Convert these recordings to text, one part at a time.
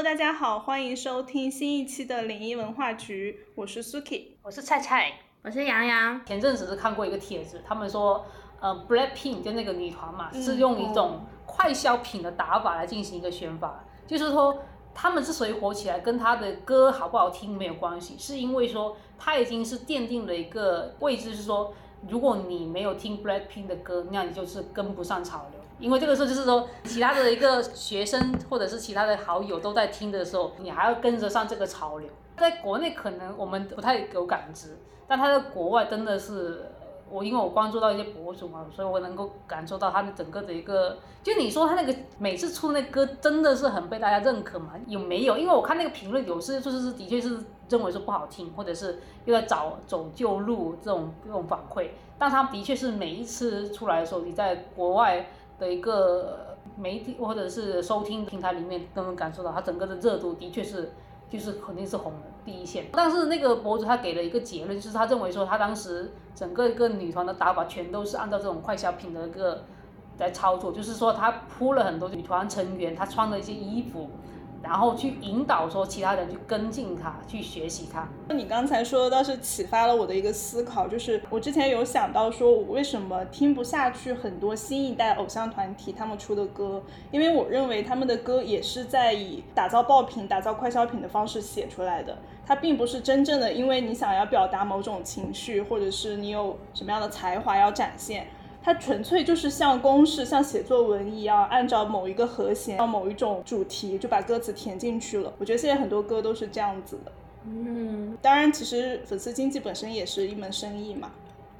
Hello，大家好，欢迎收听新一期的零一文化局，我是 Suki，我是菜菜，我是洋洋。前阵子是看过一个帖子，他们说，呃，Blackpink 就那个女团嘛，是用一种快消品的打法来进行一个宣发，就是说他们之所以火起来，跟他的歌好不好听没有关系，是因为说他已经是奠定了一个位置，是说如果你没有听 Blackpink 的歌，那你就是跟不上潮流。因为这个时候就是说，其他的一个学生或者是其他的好友都在听的时候，你还要跟着上这个潮流。在国内可能我们不太有感知，但他在国外真的是，我因为我关注到一些博主嘛，所以我能够感受到他的整个的一个，就你说他那个每次出那歌真的是很被大家认可嘛？有没有？因为我看那个评论，有些就是的确是认为说不好听，或者是又在找走旧路这种这种反馈。但他的确是每一次出来的时候，你在国外。的一个媒体或者是收听平台里面都能感受到，它整个的热度的确是，就是肯定是红的第一线。但是那个博主他给了一个结论，就是他认为说他当时整个一个女团的打法全都是按照这种快消品的一个来操作，就是说他铺了很多女团成员他穿的一些衣服。然后去引导说其他人去跟进他，去学习他。你刚才说倒是启发了我的一个思考，就是我之前有想到说，我为什么听不下去很多新一代偶像团体他们出的歌？因为我认为他们的歌也是在以打造爆品、打造快消品的方式写出来的，它并不是真正的因为你想要表达某种情绪，或者是你有什么样的才华要展现。它纯粹就是像公式、像写作文一样，按照某一个和弦、某一种主题就把歌词填进去了。我觉得现在很多歌都是这样子的。嗯，当然，其实粉丝经济本身也是一门生意嘛。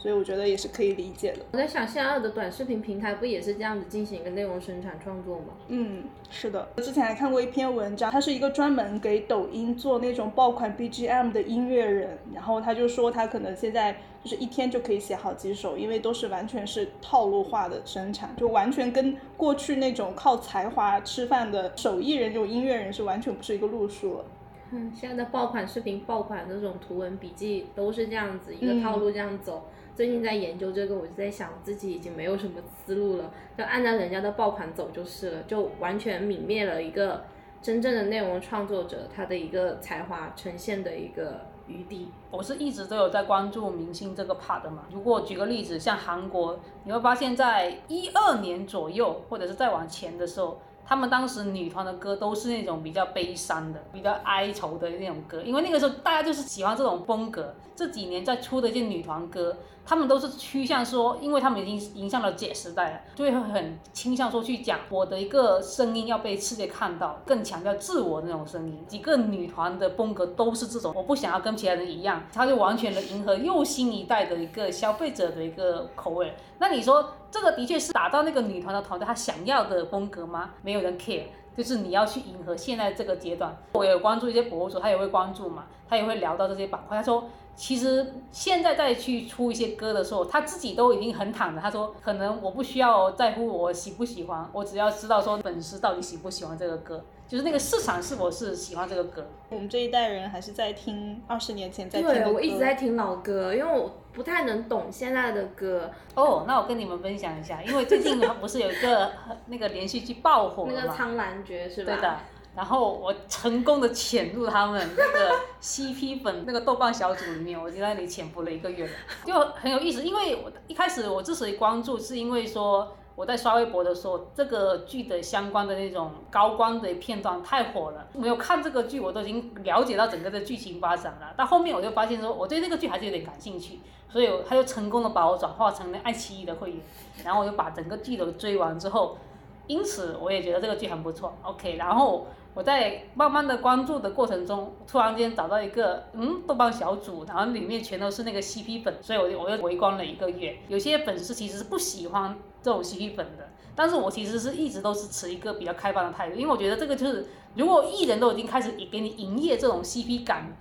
所以我觉得也是可以理解的。我在想，现在的短视频平台不也是这样子进行一个内容生产创作吗？嗯，是的。之前还看过一篇文章，他是一个专门给抖音做那种爆款 BGM 的音乐人，然后他就说他可能现在就是一天就可以写好几首，因为都是完全是套路化的生产，就完全跟过去那种靠才华吃饭的手艺人这种音乐人是完全不是一个路数了。嗯，现在的爆款视频、爆款那种图文笔记都是这样子一个套路这样走。最近在研究这个，我就在想自己已经没有什么思路了，就按照人家的爆款走就是了，就完全泯灭了一个真正的内容创作者他的一个才华呈现的一个余地。我是一直都有在关注明星这个 part 嘛。如果举个例子，像韩国，你会发现在一二年左右，或者是再往前的时候。他们当时女团的歌都是那种比较悲伤的、比较哀愁的那种歌，因为那个时候大家就是喜欢这种风格。这几年在出的一些女团歌，他们都是趋向说，因为他们已经迎向了 Z 时代了，就会很倾向说去讲我的一个声音要被世界看到，更强调自我那种声音。几个女团的风格都是这种，我不想要跟其他人一样，他就完全的迎合又新一代的一个消费者的一个口味。那你说？这个的确是打造那个女团的团队，她想要的风格吗？没有人 care，就是你要去迎合现在这个阶段。我有关注一些博主，他也会关注嘛，他也会聊到这些板块。他说，其实现在再去出一些歌的时候，他自己都已经很坦的。他说，可能我不需要在乎我喜不喜欢，我只要知道说粉丝到底喜不喜欢这个歌。就是那个市场是否是喜欢这个歌？我们这一代人还是在听二十年前在听的歌。我一直在听老歌，因为我不太能懂现在的歌。哦，那我跟你们分享一下，因为最近不是有一个那个连续剧爆火那个《苍兰诀》是吧？对的。然后我成功的潜入他们那个 CP 粉那个豆瓣小组里面，我就在那里潜伏了一个月，就很有意思。因为我一开始我之所以关注，是因为说。我在刷微博的时候，这个剧的相关的那种高光的片段太火了。没有看这个剧，我都已经了解到整个的剧情发展了。到后面我就发现说，我对这个剧还是有点感兴趣，所以他就成功的把我转化成了爱奇艺的会员，然后我就把整个剧都追完之后，因此我也觉得这个剧很不错。OK，然后。我在慢慢的关注的过程中，突然间找到一个嗯豆瓣小组，然后里面全都是那个 CP 粉，所以我就我又围观了一个月。有些粉丝其实是不喜欢这种 CP 粉的，但是我其实是一直都是持一个比较开放的态度，因为我觉得这个就是如果艺人都已经开始给你营业这种 CP 感，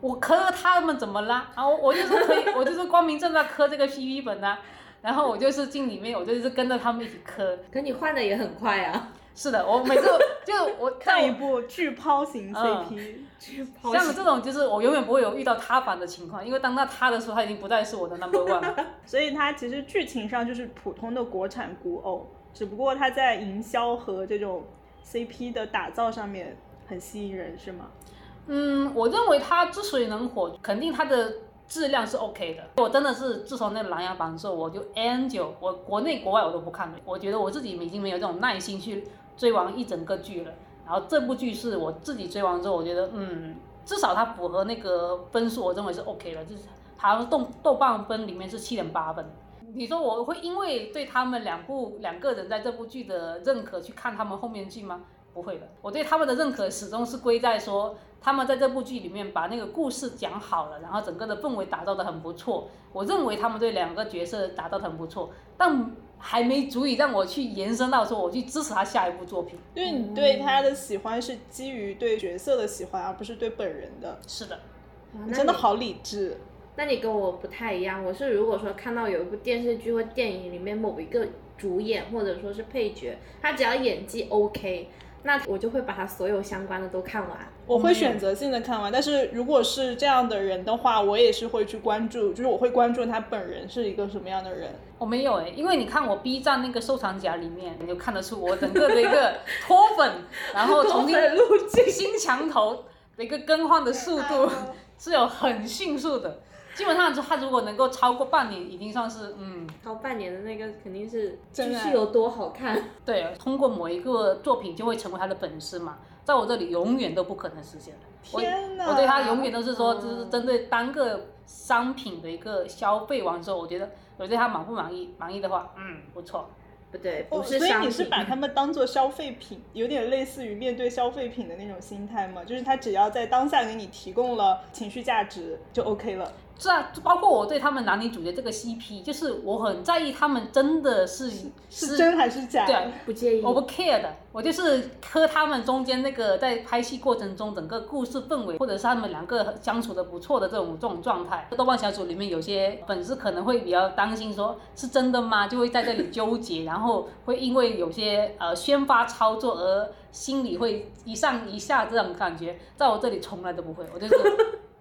我磕他们怎么啦？啊，我就是可以，我就是光明正大磕这个 CP 粉呐，然后我就是进里面，我就是跟着他们一起磕。可你换的也很快啊。是的，我每次就 我看一部巨抛型 CP，像这种就是我永远不会有遇到塌房的情况，因为当他塌的时候，他已经不再是我的 number one 了。所以它其实剧情上就是普通的国产古偶，只不过它在营销和这种 CP 的打造上面很吸引人，是吗？嗯，我认为它之所以能火，肯定它的质量是 OK 的。我真的是自从那个《琅琊榜》之后，我就 Angel，我国内国外我都不看了。我觉得我自己已经没有这种耐心去追完一整个剧了。然后这部剧是我自己追完之后，我觉得嗯，至少它符合那个分数，我认为是 OK 的，就是好像豆豆瓣分里面是七点八分。你说我会因为对他们两部两个人在这部剧的认可去看他们后面剧吗？不会的，我对他们的认可始终是归在说他们在这部剧里面把那个故事讲好了，然后整个的氛围打造的很不错。我认为他们对两个角色打造的很不错，但还没足以让我去延伸到说我去支持他下一部作品。因为你对他的喜欢是基于对角色的喜欢，而不是对本人的。是的，你真的好理智。那你跟我不太一样，我是如果说看到有一部电视剧或电影里面某一个主演或者说是配角，他只要演技 OK。那我就会把它所有相关的都看完，我会选择性的看完。但是如果是这样的人的话，我也是会去关注，就是我会关注他本人是一个什么样的人。我没有哎，因为你看我 B 站那个收藏夹里面，你就看得出我整个的一个 脱粉，然后重新新墙头的一个更换的速度 是有很迅速的。基本上，他如果能够超过半年，已经算是嗯，超半年的那个肯定是就是有多好看。对，通过某一个作品就会成为他的粉丝嘛，在我这里永远都不可能实现的。天哪！我对他永远都是说，就是针对单个商品的一个消费完之后，我觉得我对他满不满意？满意的话，嗯，不错。不对，不是所以你是把他们当做消费品，有点类似于面对消费品的那种心态吗？就是他只要在当下给你提供了情绪价值，就 OK 了。是啊，包括我对他们男女主角这个 CP，就是我很在意他们真的是是真还是假？对，不介意，我不 care 的，我就是磕他们中间那个在拍戏过程中整个故事氛围，或者是他们两个相处的不错的这种这种状态。豆瓣小组里面有些粉丝可能会比较担心，说是真的吗？就会在这里纠结，然后会因为有些呃宣发操作而心里会一上一下这种感觉，在我这里从来都不会，我就是。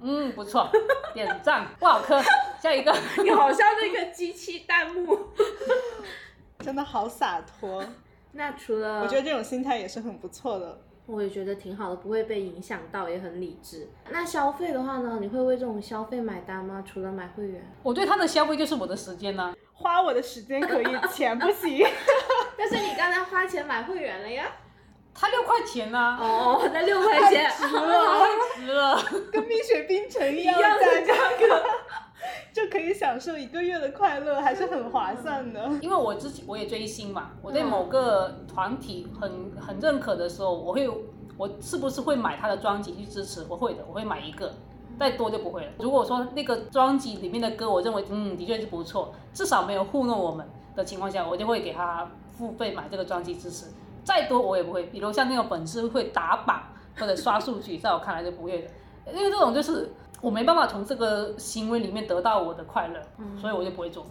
嗯，不错，点赞，不好磕。下一个，你好像那个机器弹幕，真的好洒脱。那除了，我觉得这种心态也是很不错的。我也觉得挺好的，不会被影响到，也很理智。那消费的话呢？你会为这种消费买单吗？除了买会员，我对他的消费就是我的时间呢，花我的时间可以，钱不行。但是你刚才花钱买会员了呀。他六块钱呢？哦，那六块钱值了，太值了，跟蜜雪冰城一样的价格，就可以享受一个月的快乐，还是很划算的。因为我自己我也追星嘛，我对某个团体很很认可的时候，我会我是不是会买他的专辑去支持？我会的，我会买一个，再多就不会了。如果说那个专辑里面的歌，我认为嗯的确是不错，至少没有糊弄我们的情况下，我就会给他付费买这个专辑支持。再多我也不会，比如像那种粉丝会打榜或者刷数据，在我看来就不会的，因为这种就是我没办法从这个行为里面得到我的快乐，所以我就不会做。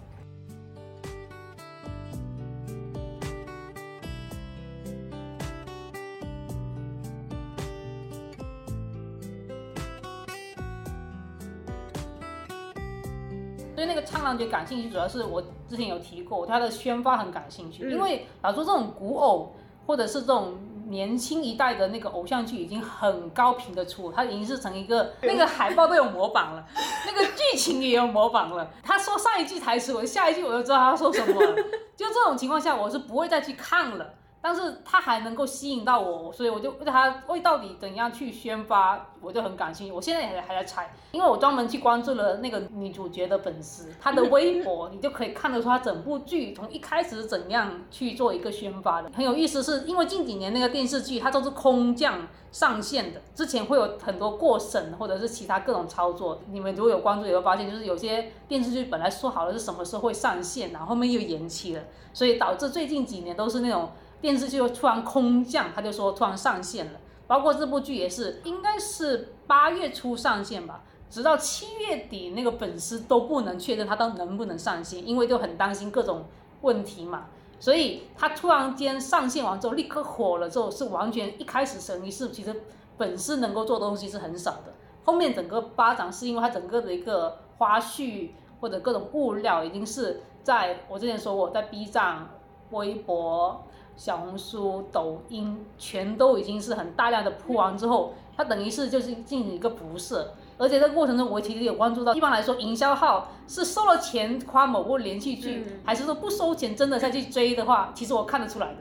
对那个苍狼诀感兴趣，主要是我之前有提过，他的宣发很感兴趣，因为老说这种古偶。或者是这种年轻一代的那个偶像剧已经很高频的出，它已经是成一个那个海报都有模板了，那个剧情也有模板了。他说上一句台词，我下一句我就知道他说什么了。就这种情况下，我是不会再去看了。但是他还能够吸引到我，所以我就为他为到底怎样去宣发，我就很感兴趣。我现在也还在猜，因为我专门去关注了那个女主角的粉丝，她的微博，你就可以看得出她整部剧从一开始怎样去做一个宣发的。很有意思，是因为近几年那个电视剧它都是空降上线的，之前会有很多过审或者是其他各种操作。你们如果有关注，也会发现，就是有些电视剧本来说好了是什么时候会上线，然后后面又延期了，所以导致最近几年都是那种。电视剧就突然空降，他就说突然上线了，包括这部剧也是，应该是八月初上线吧，直到七月底那个粉丝都不能确认他到能不能上线，因为就很担心各种问题嘛，所以他突然间上线完之后立刻火了之后，是完全一开始神一是其实粉丝能够做东西是很少的，后面整个发展是因为他整个的一个花絮或者各种物料已经是在我之前说过，在 B 站、微博。小红书、抖音全都已经是很大量的铺完之后，它等于是就是进行一个辐射。而且在过程中，我其实有关注到，一般来说，营销号是收了钱夸某部连续剧，还是说不收钱真的再去追的话，其实我看得出来的。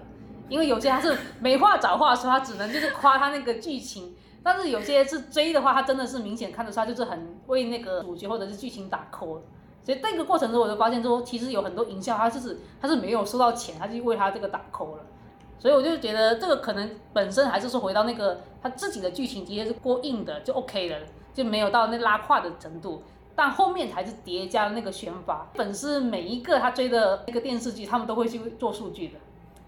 因为有些他是没话找话说，他只能就是夸他那个剧情。但是有些是追的话，他真的是明显看得出来，就是很为那个主角或者是剧情打 call。所以这个过程中，我就发现说，其实有很多营销，他就是他是没有收到钱，他就为他这个打 call 了。所以我就觉得这个可能本身还是说回到那个他自己的剧情，的确是过硬的就 OK 了，就没有到那拉胯的程度。但后面才是叠加了那个选法，粉丝每一个他追的那个电视剧，他们都会去做数据的。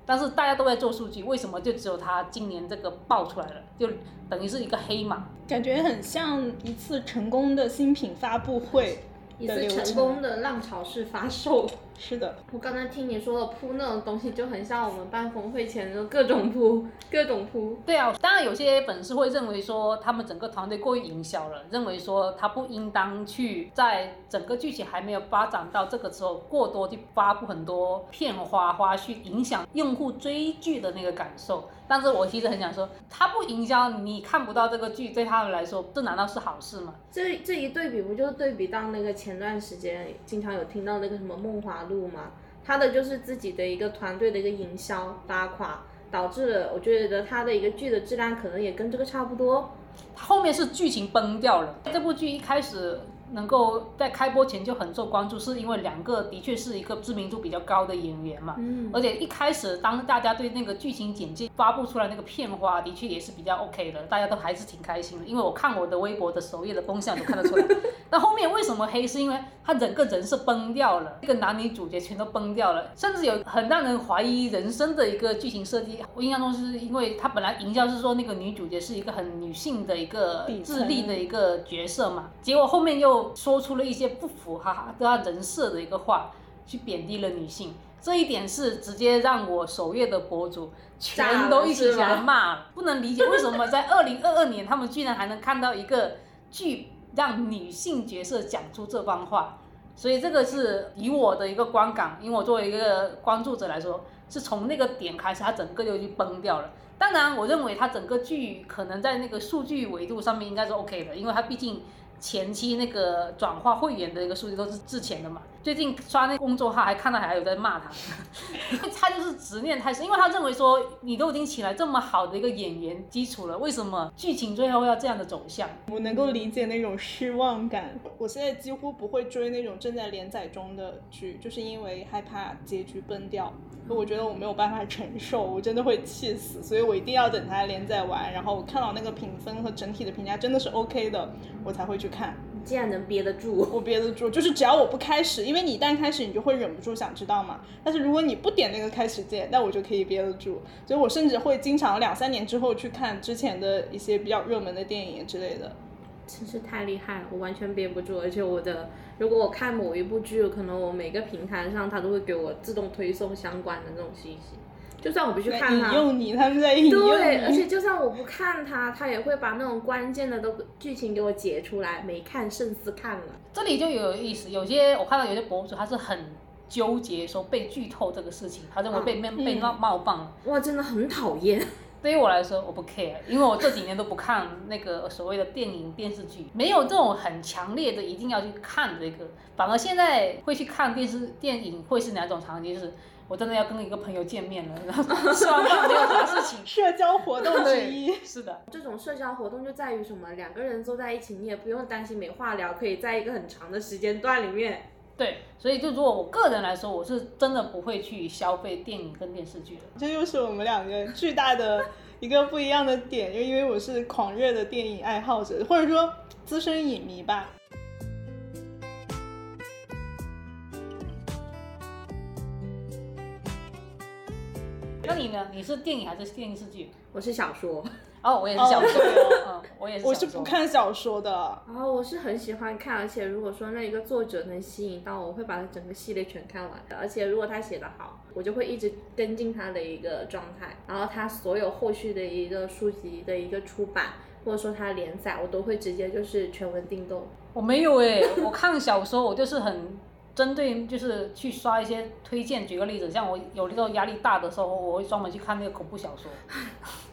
但是大家都在做数据，为什么就只有他今年这个爆出来了？就等于是一个黑马，感觉很像一次成功的新品发布会。一次成功的浪潮式发售，是的。我刚才听你说的铺那种东西，就很像我们办峰会前的各种铺，各种铺。对啊，当然有些粉丝会认为说，他们整个团队过于营销了，认为说他不应当去在整个剧情还没有发展到这个时候，过多去发布很多片花花絮，影响用户追剧的那个感受。但是我其实很想说，他不营销，你看不到这个剧，对他们来说，这难道是好事吗？这这一对比，不就是对比到那个前段时间经常有听到那个什么《梦华路嘛？他的就是自己的一个团队的一个营销拉垮，导致了我觉得他的一个剧的质量可能也跟这个差不多。他后面是剧情崩掉了，这部剧一开始。能够在开播前就很受关注，是因为两个的确是一个知名度比较高的演员嘛。嗯。而且一开始当大家对那个剧情简介发布出来那个片花，的确也是比较 OK 的，大家都还是挺开心的。因为我看我的微博的首页的风向都看得出来。那后面为什么黑？是因为他整个人设崩掉了，这个男女主角全都崩掉了，甚至有很让人怀疑人生的一个剧情设计。我印象中是因为他本来营销是说那个女主角是一个很女性的一个智力的一个角色嘛，结果后面又。说出了一些不符合他人设的一个话，去贬低了女性，这一点是直接让我首页的博主 全都一起起来骂，不能理解为什么在二零二二年他们居然还能看到一个剧让女性角色讲出这番话，所以这个是以我的一个观感，因为我作为一个关注者来说，是从那个点开始，它整个就已崩掉了。当然，我认为它整个剧可能在那个数据维度上面应该是 OK 的，因为它毕竟。前期那个转化会员的一个数据都是之前的嘛，最近刷那公众号还看到还有在骂他，他就是执念太深，因为他认为说你都已经请来这么好的一个演员基础了，为什么剧情最后要这样的走向？我能够理解那种失望感。我现在几乎不会追那种正在连载中的剧，就是因为害怕结局崩掉。我觉得我没有办法承受，我真的会气死，所以我一定要等它连载完，然后我看到那个评分和整体的评价真的是 OK 的，我才会去看。你竟然能憋得住？我憋得住，就是只要我不开始，因为你一旦开始，你就会忍不住想知道嘛。但是如果你不点那个开始键，那我就可以憋得住。所以我甚至会经常两三年之后去看之前的一些比较热门的电影之类的。真是太厉害了，我完全憋不住，而且我的，如果我看某一部剧，可能我每个平台上它都会给我自动推送相关的那种信息，就算我不去看它，引诱你，他们在引诱你。对，而且就算我不看它，它也会把那种关键的都剧情给我截出来，没看胜似看了。这里就有意思，有些我看到有些博主他是很纠结说被剧透这个事情，他认为被被被冒冒犯了。哇，真的很讨厌。对于我来说，我不 care，因为我这几年都不看那个所谓的电影电视剧，没有这种很强烈的一定要去看这个。反而现在会去看电视电影，会是哪种场景？就是我真的要跟一个朋友见面了，然后 吃完饭没有什么事情，社交活动之一。是的，这种社交活动就在于什么？两个人坐在一起，你也不用担心没话聊，可以在一个很长的时间段里面。对，所以就如果我个人来说，我是真的不会去消费电影跟电视剧的。这又是我们两个巨大的一个不一样的点，就因为我是狂热的电影爱好者，或者说资深影迷吧。那你呢？你是电影还是电视剧？我是小说。哦，我也是小说，嗯，我也是。我是不看小说的。哦，我是很喜欢看，而且如果说那一个作者能吸引到我，会把他整个系列全看完的。而且如果他写的好，我就会一直跟进他的一个状态。然后他所有后续的一个书籍的一个出版，或者说他连载，我都会直接就是全文订购。我没有哎，我看小说我就是很。针对就是去刷一些推荐，举个例子，像我有那个压力大的时候，我会专门去看那个恐怖小说。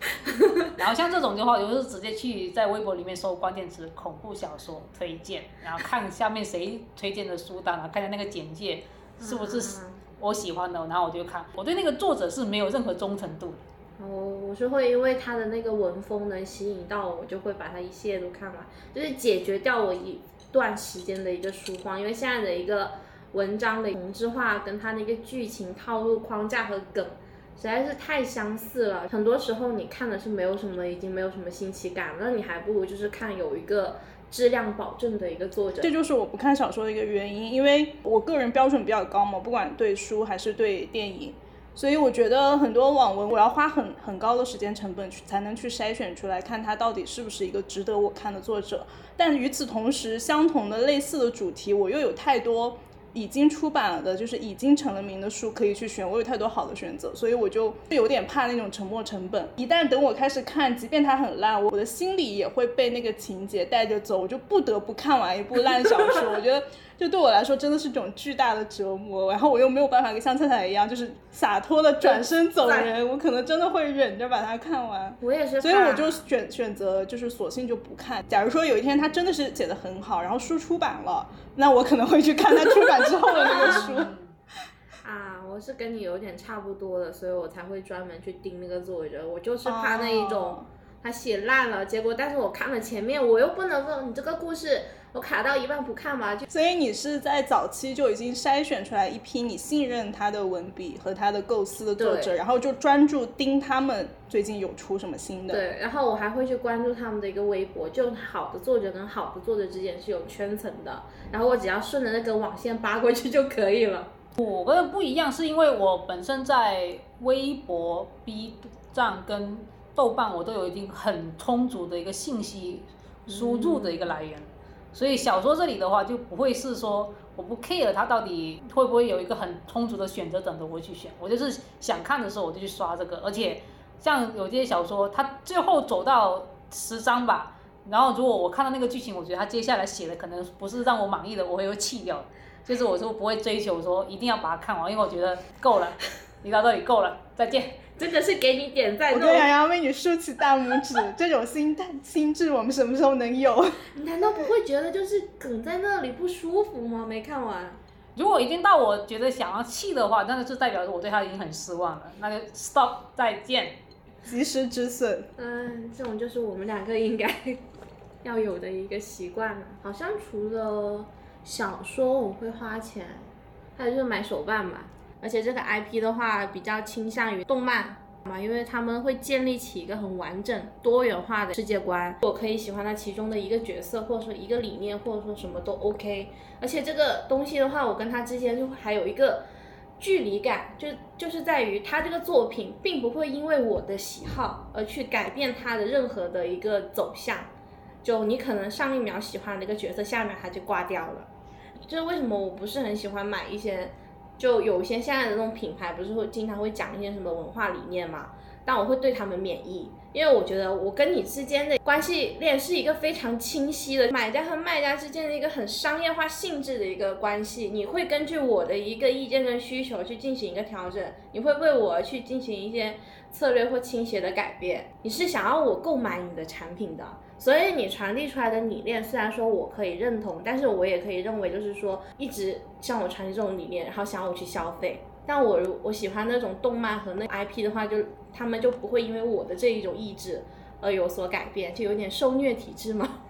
然后像这种的话，有时候直接去在微博里面搜关键词“恐怖小说推荐”，然后看下面谁推荐的书单啊，看下那个简介是不是我喜欢的，然后我就看。我对那个作者是没有任何忠诚度的。哦，我是会因为他的那个文风能吸引到我，我就会把它一系列都看完，就是解决掉我一段时间的一个书荒。因为现在的一个文章的同质化，跟它那个剧情套路、框架和梗实在是太相似了。很多时候你看的是没有什么，已经没有什么新奇感，那你还不如就是看有一个质量保证的一个作者。这就是我不看小说的一个原因，因为我个人标准比较高嘛，不管对书还是对电影。所以我觉得很多网文，我要花很很高的时间成本去才能去筛选出来，看它到底是不是一个值得我看的作者。但与此同时，相同的类似的主题，我又有太多。已经出版了的，就是已经成了名的书可以去选，我有太多好的选择，所以我就有点怕那种沉没成本。一旦等我开始看，即便它很烂，我的心里也会被那个情节带着走，我就不得不看完一部烂小说。我觉得，就对我来说真的是种巨大的折磨。然后我又没有办法跟像菜菜一样，就是洒脱的转身走人，我可能真的会忍着把它看完。我也是，所以我就选选择就是索性就不看。假如说有一天他真的是写的很好，然后书出版了。那我可能会去看他出版之后的那个书。啊，我是跟你有点差不多的，所以我才会专门去盯那个作者。我就是怕那一种他写烂了，结果但是我看了前面，我又不能说你这个故事我卡到一半不看嘛。就所以你是在早期就已经筛选出来一批你信任他的文笔和他的构思的作者，然后就专注盯他们最近有出什么新的。对，然后我还会去关注他们的一个微博，就好的作者跟好的作者之间是有圈层的。然后我只要顺着那根网线扒过去就可以了。我跟不一样，是因为我本身在微博、B 站跟豆瓣，我都有一定很充足的一个信息输入的一个来源，所以小说这里的话就不会是说我不 care 它到底会不会有一个很充足的选择等着我去选，我就是想看的时候我就去刷这个，而且像有些小说，它最后走到十章吧。然后，如果我看到那个剧情，我觉得他接下来写的可能不是让我满意的，我会弃掉。就是我就不会追求说一定要把它看完，因为我觉得够了，你到这里够了，再见。真的是给你点赞。我跟洋洋为你竖起大拇指，这种心态心智我们什么时候能有？你难道不会觉得就是梗在那里不舒服吗？没看完。如果已经到我觉得想要弃的话，那就代表着我对他已经很失望了。那就 stop，再见，及时止损。嗯，这种就是我们两个 应该。要有的一个习惯了，好像除了小说我会花钱，还有就是买手办吧。而且这个 IP 的话比较倾向于动漫嘛，因为他们会建立起一个很完整、多元化的世界观。我可以喜欢它其中的一个角色，或者说一个理念，或者说什么都 OK。而且这个东西的话，我跟他之间就还有一个距离感，就就是在于他这个作品并不会因为我的喜好而去改变他的任何的一个走向。就你可能上一秒喜欢的一个角色，下面他就挂掉了。就是为什么我不是很喜欢买一些，就有一些现在的那种品牌，不是会经常会讲一些什么文化理念嘛？但我会对他们免疫，因为我觉得我跟你之间的关系链是一个非常清晰的，买家和卖家之间的一个很商业化性质的一个关系。你会根据我的一个意见跟需求去进行一个调整，你会为我去进行一些策略或倾斜的改变。你是想要我购买你的产品的。所以你传递出来的理念，虽然说我可以认同，但是我也可以认为，就是说一直向我传递这种理念，然后想要我去消费。但我如我喜欢那种动漫和那 IP 的话，就他们就不会因为我的这一种意志而有所改变，就有点受虐体质嘛。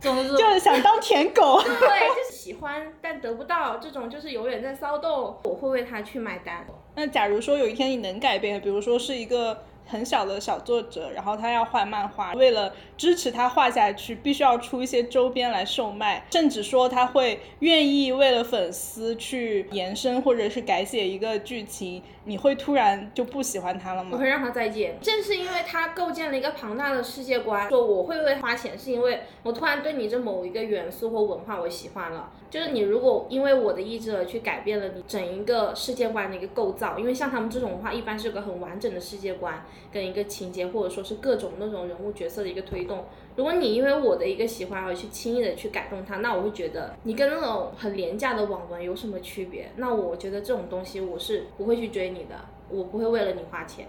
就是想当舔狗。对，就是喜欢但得不到，这种就是永远在骚动。我会为他去买单。那假如说有一天你能改变，比如说是一个。很小的小作者，然后他要画漫画，为了支持他画下去，必须要出一些周边来售卖，甚至说他会愿意为了粉丝去延伸或者是改写一个剧情。你会突然就不喜欢他了吗？我会让他再见。正是因为他构建了一个庞大的世界观，说我会为花钱，是因为我突然对你这某一个元素或文化我喜欢了。就是你如果因为我的意志而去改变了你整一个世界观的一个构造，因为像他们这种的话，一般是有个很完整的世界观，跟一个情节，或者说是各种那种人物角色的一个推动。如果你因为我的一个喜欢而去轻易的去改动它，那我会觉得你跟那种很廉价的网文有什么区别？那我觉得这种东西我是不会去追你的，我不会为了你花钱。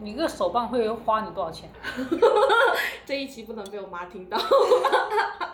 你一个手办会花你多少钱？这一期不能被我妈听到。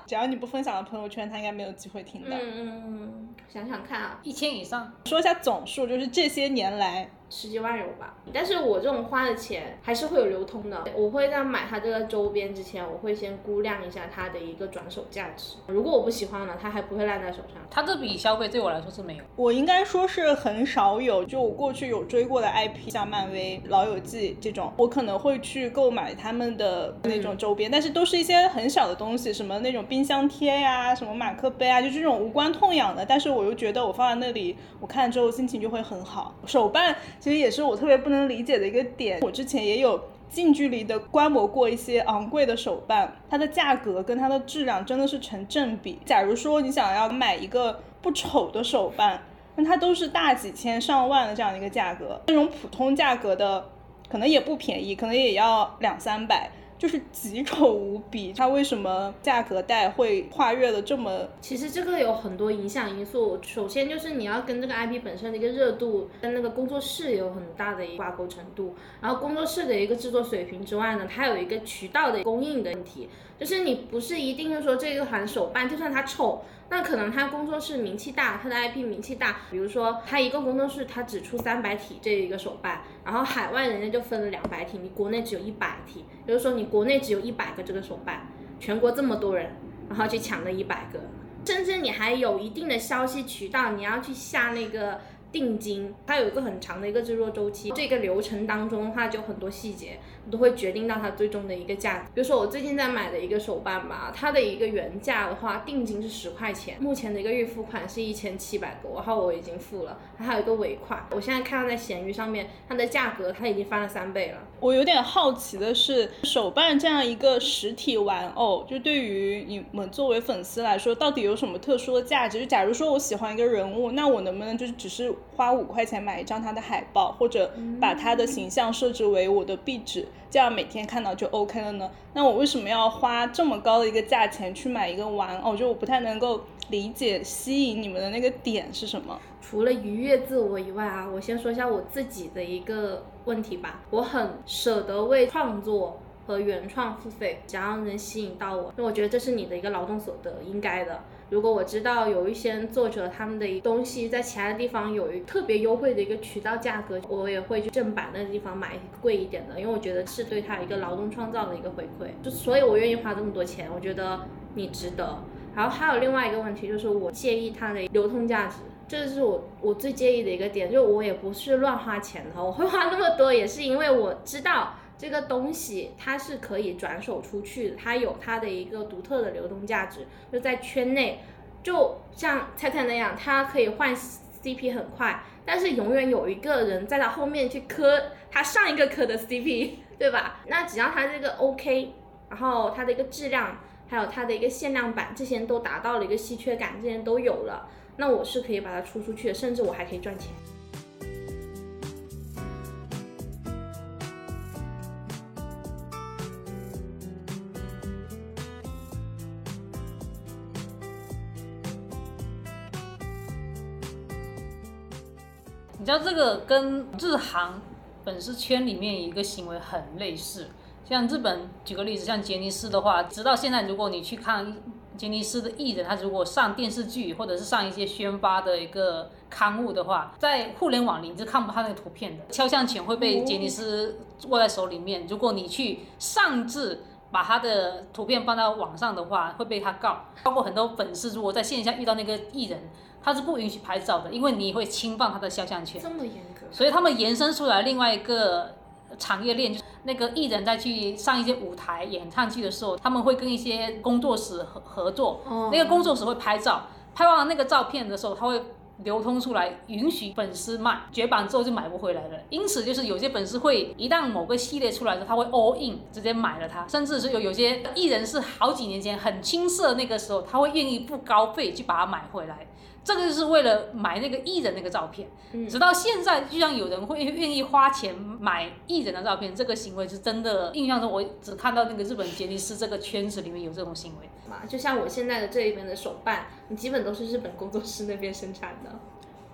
只要你不分享到朋友圈，她应该没有机会听到。嗯嗯嗯，想想看啊，一千以上。说一下总数，就是这些年来十几万有吧。但是我这种花的钱还是会有流通的。我会在买它这个周边之前，我会先估量一下它的一个转手价值。如果我不喜欢了，它还不会烂在手上。它这笔消费对我来说是没有。我应该说是很少有，就我过去有追过的 IP，像漫威、老友记这种，我可能会去购买他们的那种周边，但是都是一些很小的东西，什么那种冰箱贴呀、什么马克杯啊，就这种无关痛痒的。但是我又觉得我放在那里，我看了之后心情就会很好。手办其实也是我特别不能理解的一个点。我之前也有近距离的观摩过一些昂贵的手办，它的价格跟它的质量真的是成正比。假如说你想要买一个不丑的手办，那它都是大几千上万的这样一个价格，那种普通价格的可能也不便宜，可能也要两三百。就是极丑无比，它为什么价格带会跨越了这么？其实这个有很多影响因素，首先就是你要跟这个 IP 本身的一个热度，跟那个工作室有很大的一个挂钩程度，然后工作室的一个制作水平之外呢，它有一个渠道的供应的问题，就是你不是一定是说这一款手办就算它丑。那可能他工作室名气大，他的 IP 名气大，比如说他一个工作室他只出三百体这一个手办，然后海外人家就分了两百体，你国内只有一百体，也就是说你国内只有一百个这个手办，全国这么多人，然后去抢了一百个，甚至你还有一定的消息渠道，你要去下那个。定金，它有一个很长的一个制作周期，这个流程当中的话就很多细节都会决定到它最终的一个价格。比如说我最近在买的一个手办吧，它的一个原价的话，定金是十块钱，目前的一个预付款是一千七百多，然后我已经付了，它还有一个尾款。我现在看到在闲鱼上面，它的价格它已经翻了三倍了。我有点好奇的是，手办这样一个实体玩偶，就对于你们作为粉丝来说，到底有什么特殊的价值？就假如说我喜欢一个人物，那我能不能就是只是花五块钱买一张他的海报，或者把他的形象设置为我的壁纸，这样每天看到就 OK 了呢？那我为什么要花这么高的一个价钱去买一个玩偶？就我不太能够理解吸引你们的那个点是什么。除了愉悦自我以外啊，我先说一下我自己的一个问题吧。我很舍得为创作和原创付费，只要能吸引到我，那我觉得这是你的一个劳动所得，应该的。如果我知道有一些作者他们的东西在其他地方有一特别优惠的一个渠道价格，我也会去正版那个地方买贵一点的，因为我觉得是对他一个劳动创造的一个回馈，就所以我愿意花这么多钱，我觉得你值得。然后还有另外一个问题就是我介意它的流通价值，这是我我最介意的一个点，就我也不是乱花钱的，我会花那么多也是因为我知道。这个东西它是可以转手出去的，它有它的一个独特的流动价值，就在圈内，就像菜菜那样，它可以换 CP 很快，但是永远有一个人在它后面去磕它上一个磕的 CP，对吧？那只要它这个 OK，然后它的一个质量，还有它的一个限量版，这些都达到了一个稀缺感，这些都有了，那我是可以把它出出去的，甚至我还可以赚钱。你知道这个跟日韩粉丝圈里面一个行为很类似，像日本举个例子，像杰尼斯的话，直到现在，如果你去看杰尼斯的艺人，他如果上电视剧或者是上一些宣发的一个刊物的话，在互联网里是看不到他那个图片的，肖像权会被杰尼斯握在手里面。如果你去擅自把他的图片放到网上的话，会被他告。包括很多粉丝如果在线下遇到那个艺人。他是不允许拍照的，因为你会侵犯他的肖像权。这么严格。所以他们延伸出来另外一个产业链，就是那个艺人在去上一些舞台演唱剧的时候，他们会跟一些工作室合合作。哦。那个工作室会拍照，拍完了那个照片的时候，他会流通出来，允许粉丝卖。绝版之后就买不回来了。因此，就是有些粉丝会一旦某个系列出来的时候，他会 all in 直接买了它。甚至是有有些艺人是好几年前很青涩那个时候，他会愿意不高费去把它买回来。这个就是为了买那个艺人那个照片。嗯直到现在，居然有人会愿意花钱买艺人的照片，这个行为是真的。印象中，我只看到那个日本杰尼斯这个圈子里面有这种行为。嘛，就像我现在的这一边的手办，你基本都是日本工作室那边生产的。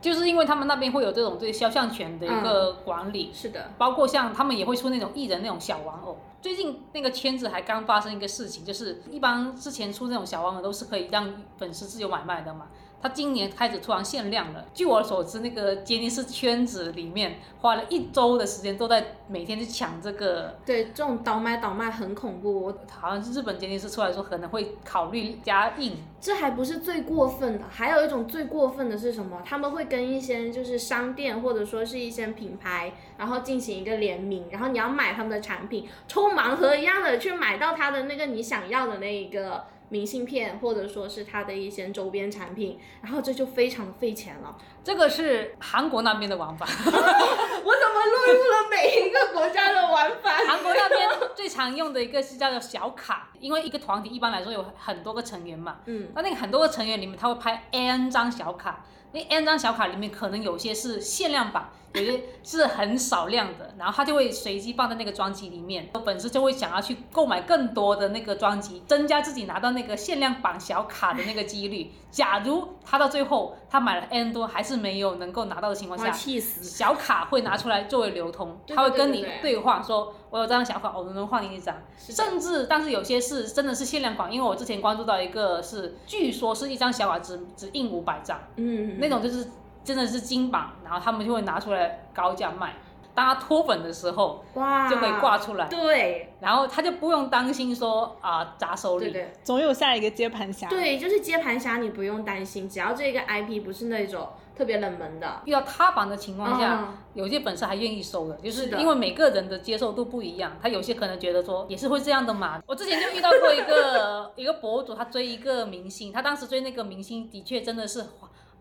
就是因为他们那边会有这种对肖像权的一个管理，是的，包括像他们也会出那种艺人那种小玩偶。最近那个圈子还刚发生一个事情，就是一般之前出那种小玩偶都是可以让粉丝自由买卖的嘛。他今年开始突然限量了。据我所知，那个杰尼斯圈子里面花了一周的时间都在每天去抢这个，对，这种倒买倒卖很恐怖。我好像是日本杰尼斯出来说可能会考虑加印。这还不是最过分的，还有一种最过分的是什么？他们会跟一些就是商店或者说是一些品牌，然后进行一个联名，然后你要买他们的产品，抽盲盒一样的去买到他的那个你想要的那一个明信片，或者说是他的一些周边产品，然后这就非常费钱了。这个是韩国那边的玩法，我怎么落入了每一个国家的玩法？韩国那边最常用的一个是叫做小卡，因为一个团体一般来说有很多个成员嘛，嗯，那那个很多个成员里面，他会拍 N 张小卡，那 N 张小卡里面可能有些是限量版，有些是很少量的，然后他就会随机放在那个专辑里面，粉丝就会想要去购买更多的那个专辑，增加自己拿到那个限量版小卡的那个几率。假如他到最后他买了 N 多还是没有能够拿到的情况下，气死！小卡会拿出来作为流通，他会跟你对话说，我有这张小卡，我能不能换你一张？甚至，但是有些是真的是限量款，因为我之前关注到一个是，据说是一张小卡只只印五百张，嗯，那种就是真的是金版，然后他们就会拿出来高价卖。当他脱粉的时候，哇，就可以挂出来，对然后他就不用担心说啊砸手里。对对。总有下一个接盘侠。对，就是接盘侠，你不用担心，只要这个 IP 不是那种特别冷门的，遇到塌房的情况下，嗯有些粉丝还愿意收的，就是因为每个人的接受度不一样，他有些可能觉得说也是会这样的嘛。我之前就遇到过一个 一个博主，他追一个明星，他当时追那个明星的确真的是。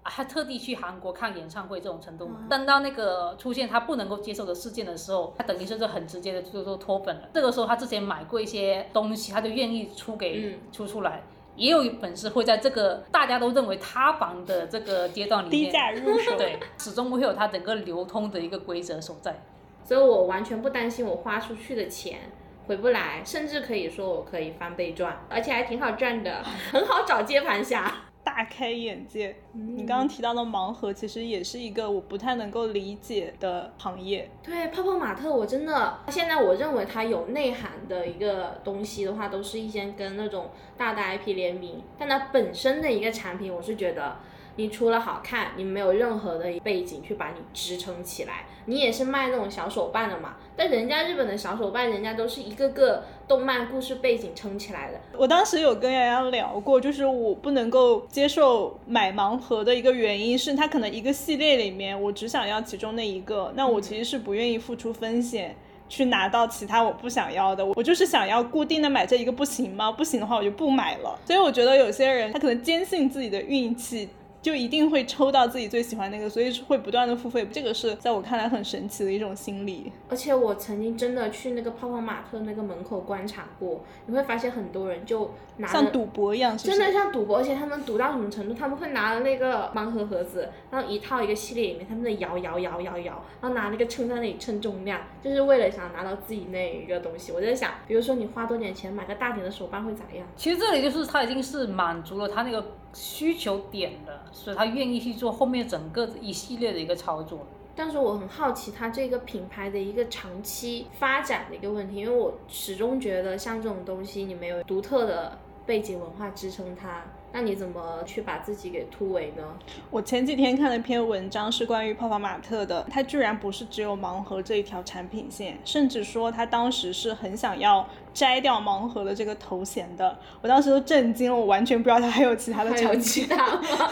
啊，他特地去韩国看演唱会这种程度嘛，等到那个出现他不能够接受的事件的时候，他等于是就很直接的就说脱粉了。这个时候他之前买过一些东西，他就愿意出给、嗯出出来。也有本事会在这个大家都认为塌房的这个阶段里面，低价入手。对，始终会有它整个流通的一个规则所在。所以我完全不担心我花出去的钱回不来，甚至可以说我可以翻倍赚，而且还挺好赚的，很好找接盘侠。大开眼界。嗯你刚刚提到的盲盒，其实也是一个我不太能够理解的行业。对，泡泡玛特，我真的现在我认为它有内涵的一个东西的话，都是一些跟那种大的 IP 联名，但它本身的一个产品，我是觉得。你除了好看，你没有任何的背景去把你支撑起来。你也是卖那种小手办的嘛，但人家日本的小手办，人家都是一个个动漫故事背景撑起来的。我当时有跟洋洋聊过，就是我不能够接受买盲盒的一个原因是，它可能一个系列里面我只想要其中那一个，那我其实是不愿意付出风险。去拿到其他我不想要的，我就是想要固定的买这一个，不行吗？不行的话我就不买了。所以我觉得有些人他可能坚信自己的运气，就一定会抽到自己最喜欢那个，所以会不断的付费。这个是在我看来很神奇的一种心理。而且我曾经真的去那个泡泡玛特那个门口观察过，你会发现很多人就拿像赌博一样，真？的像赌博，而且他们赌到什么程度？他们会拿着那个盲盒盒子，然后一套一个系列里面，他们在摇摇摇摇摇，然后拿那个秤在那里称重量，就是为了想拿到自己那一个东西。我在想，比如说你花多点钱买个大点的手办会咋样？其实这里就是他已经是满足了他那个需求点的，所以他愿意去做后面整个一系列的一个操作。但是我很好奇他这个品牌的一个长期发展的一个问题，因为我始终觉得像这种东西，你没有独特的背景文化支撑它，那你怎么去把自己给突围呢？我前几天看了一篇文章，是关于泡泡玛特的，它居然不是只有盲盒这一条产品线，甚至说他当时是很想要摘掉盲盒的这个头衔的。我当时都震惊了，我完全不知道他还有其他的产品。其他吗？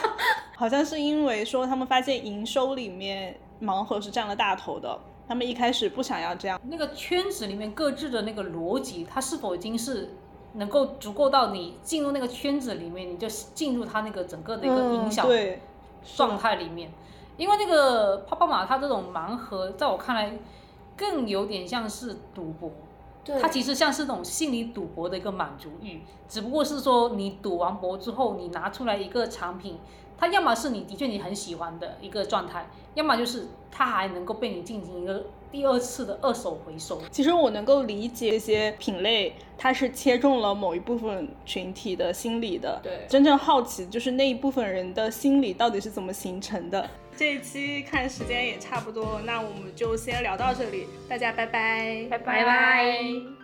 好像是因为说他们发现营收里面盲盒是占了大头的，他们一开始不想要这样。那个圈子里面各自的那个逻辑，它是否已经是能够足够到你进入那个圈子里面，你就进入他那个整个的一个影响状态里面。因为那个泡泡玛它这种盲盒，在我看来，更有点像是赌博。对，它其实像是那种心理赌博的一个满足欲，只不过是说你赌完博之后，你拿出来一个产品，它要么是你的确你很喜欢的一个状态，要么就是它还能够被你进行一个第二次的二手回收。其实我能够理解这些品类，它是切中了某一部分群体的心理的。对真正好奇就是那一部分人的心理到底是怎么形成的。这一期看时间也差不多，那我们就先聊到这里，大家拜拜，拜拜拜。